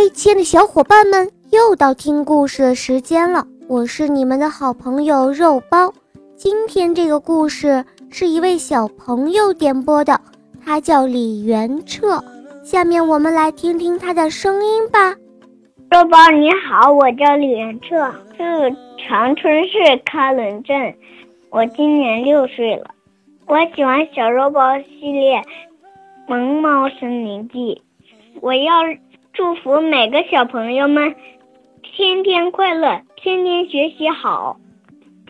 嗨，亲爱的小伙伴们，又到听故事的时间了。我是你们的好朋友肉包。今天这个故事是一位小朋友点播的，他叫李元彻。下面我们来听听他的声音吧。肉包你好，我叫李元彻，是长春市喀伦镇，我今年六岁了。我喜欢小肉包系列《萌猫森林记》，我要。祝福每个小朋友们天天快乐，天天学习好。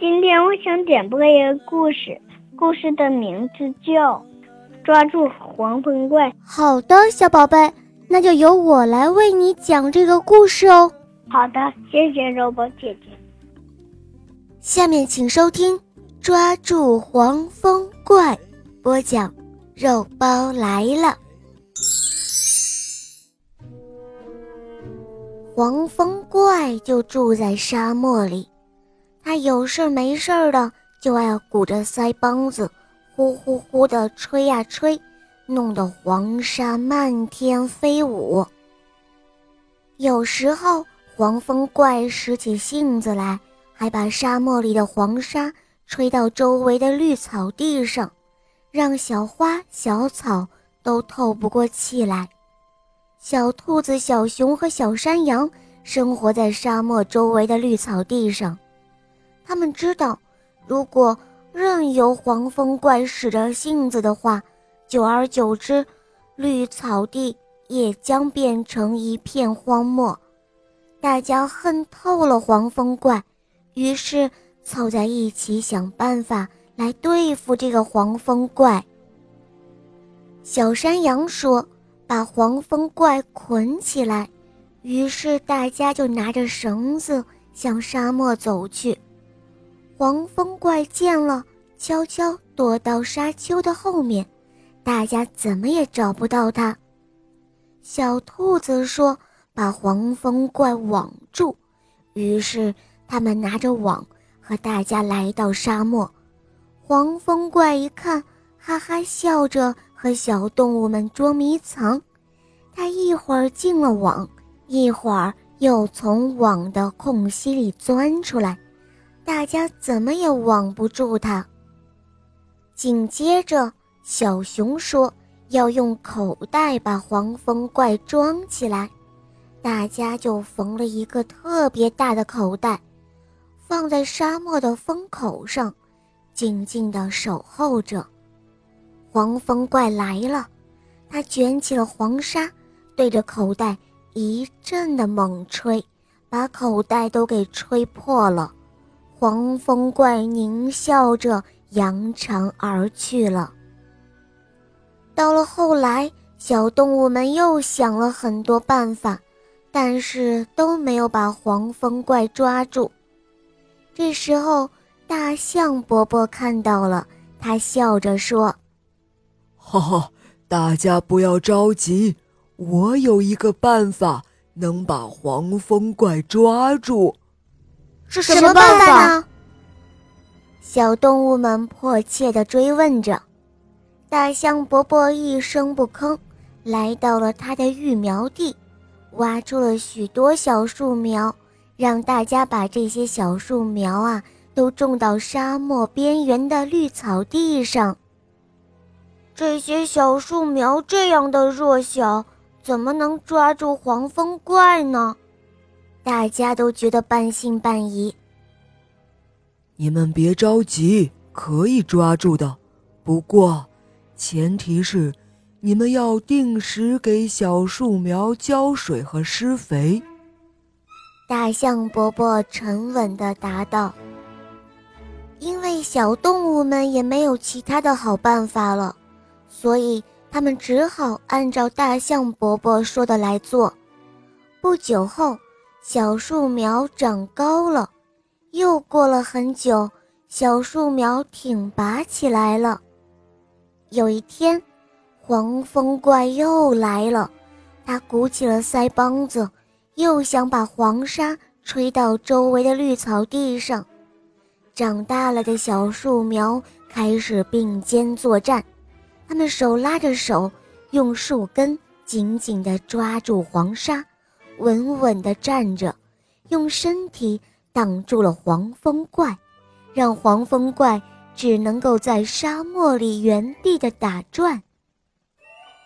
今天我想点播一个故事，故事的名字叫《抓住黄风怪》。好的，小宝贝，那就由我来为你讲这个故事哦。好的，谢谢肉包姐姐。下面请收听《抓住黄风怪》，播讲肉包来了。黄蜂怪就住在沙漠里，他有事没事的就爱鼓着腮帮子，呼呼呼地吹呀吹，弄得黄沙漫天飞舞。有时候黄蜂怪使起性子来，还把沙漠里的黄沙吹到周围的绿草地上，让小花小草都透不过气来。小兔子、小熊和小山羊生活在沙漠周围的绿草地上。他们知道，如果任由黄蜂怪使着性子的话，久而久之，绿草地也将变成一片荒漠。大家恨透了黄蜂怪，于是凑在一起想办法来对付这个黄蜂怪。小山羊说。把黄蜂怪捆起来，于是大家就拿着绳子向沙漠走去。黄蜂怪见了，悄悄躲到沙丘的后面，大家怎么也找不到它。小兔子说：“把黄蜂怪网住。”于是他们拿着网和大家来到沙漠。黄蜂怪一看，哈哈笑着。和小动物们捉迷藏，它一会儿进了网，一会儿又从网的空隙里钻出来，大家怎么也网不住它。紧接着，小熊说要用口袋把黄蜂怪装起来，大家就缝了一个特别大的口袋，放在沙漠的风口上，静静地守候着。黄蜂怪来了，他卷起了黄沙，对着口袋一阵的猛吹，把口袋都给吹破了。黄蜂怪狞笑着扬长而去了。到了后来，小动物们又想了很多办法，但是都没有把黄蜂怪抓住。这时候，大象伯伯看到了，他笑着说。哈哈，大家不要着急，我有一个办法能把黄蜂怪抓住。是什么办法呢？小动物们迫切地追问着。大象伯伯一声不吭，来到了他的育苗地，挖出了许多小树苗，让大家把这些小树苗啊都种到沙漠边缘的绿草地上。这些小树苗这样的弱小，怎么能抓住黄蜂怪呢？大家都觉得半信半疑。你们别着急，可以抓住的，不过前提是你们要定时给小树苗浇水和施肥。大象伯伯沉稳地答道：“因为小动物们也没有其他的好办法了。”所以他们只好按照大象伯伯说的来做。不久后，小树苗长高了。又过了很久，小树苗挺拔起来了。有一天，黄蜂怪又来了，他鼓起了腮帮子，又想把黄沙吹到周围的绿草地上。长大了的小树苗开始并肩作战。他们手拉着手，用树根紧紧地抓住黄沙，稳稳地站着，用身体挡住了黄风怪，让黄风怪只能够在沙漠里原地的打转。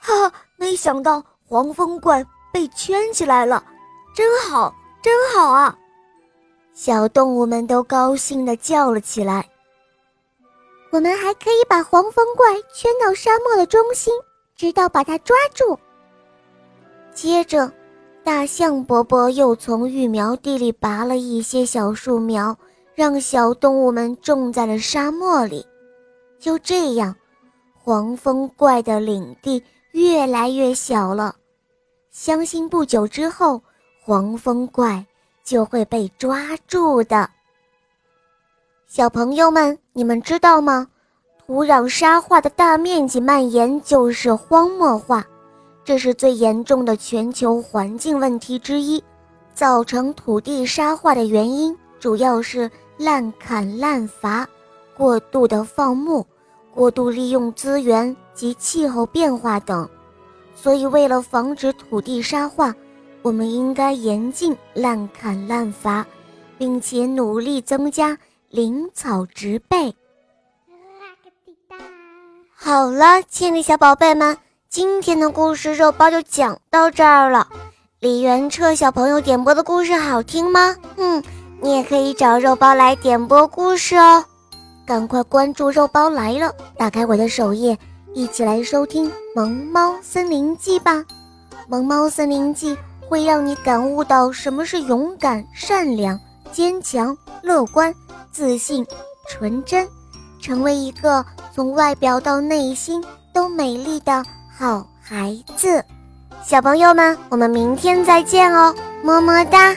哈，没想到黄风怪被圈起来了，真好，真好啊！小动物们都高兴地叫了起来。我们还可以把黄风怪圈到沙漠的中心，直到把它抓住。接着，大象伯伯又从育苗地里拔了一些小树苗，让小动物们种在了沙漠里。就这样，黄风怪的领地越来越小了。相信不久之后，黄风怪就会被抓住的。小朋友们，你们知道吗？土壤沙化的大面积蔓延就是荒漠化。这是最严重的全球环境问题之一，造成土地沙化的原因主要是滥砍滥伐、过度的放牧、过度利用资源及气候变化等。所以，为了防止土地沙化，我们应该严禁滥砍滥伐，并且努力增加林草植被。好了，亲爱的小宝贝们。今天的故事肉包就讲到这儿了。李元彻小朋友点播的故事好听吗？嗯，你也可以找肉包来点播故事哦。赶快关注肉包来了，打开我的首页，一起来收听《萌猫森林记》吧。《萌猫森林记》会让你感悟到什么是勇敢、善良、坚强、乐观、自信、纯真，成为一个从外表到内心都美丽的。好孩子，小朋友们，我们明天再见哦，么么哒。